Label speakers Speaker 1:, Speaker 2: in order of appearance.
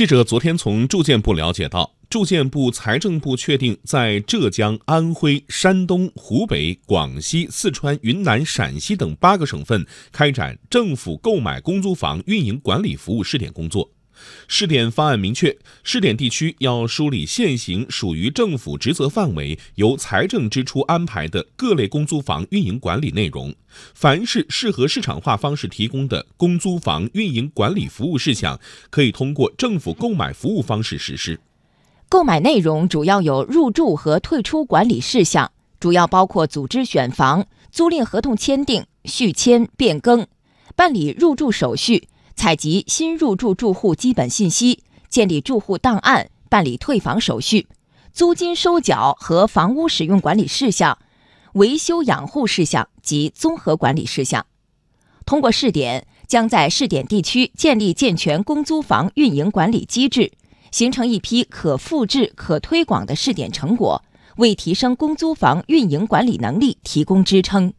Speaker 1: 记者昨天从住建部了解到，住建部、财政部确定在浙江、安徽、山东、湖北、广西、四川、云南、陕西等八个省份开展政府购买公租房运营管理服务试点工作。试点方案明确，试点地区要梳理现行属于政府职责范围、由财政支出安排的各类公租房运营管理内容。凡是适合市场化方式提供的公租房运营管理服务事项，可以通过政府购买服务方式实施。
Speaker 2: 购买内容主要有入住和退出管理事项，主要包括组织选房、租赁合同签订、续签、变更、办理入住手续。采集新入住住户基本信息，建立住户档案，办理退房手续，租金收缴和房屋使用管理事项，维修养护事项及综合管理事项。通过试点，将在试点地区建立健全公租房运营管理机制，形成一批可复制、可推广的试点成果，为提升公租房运营管理能力提供支撑。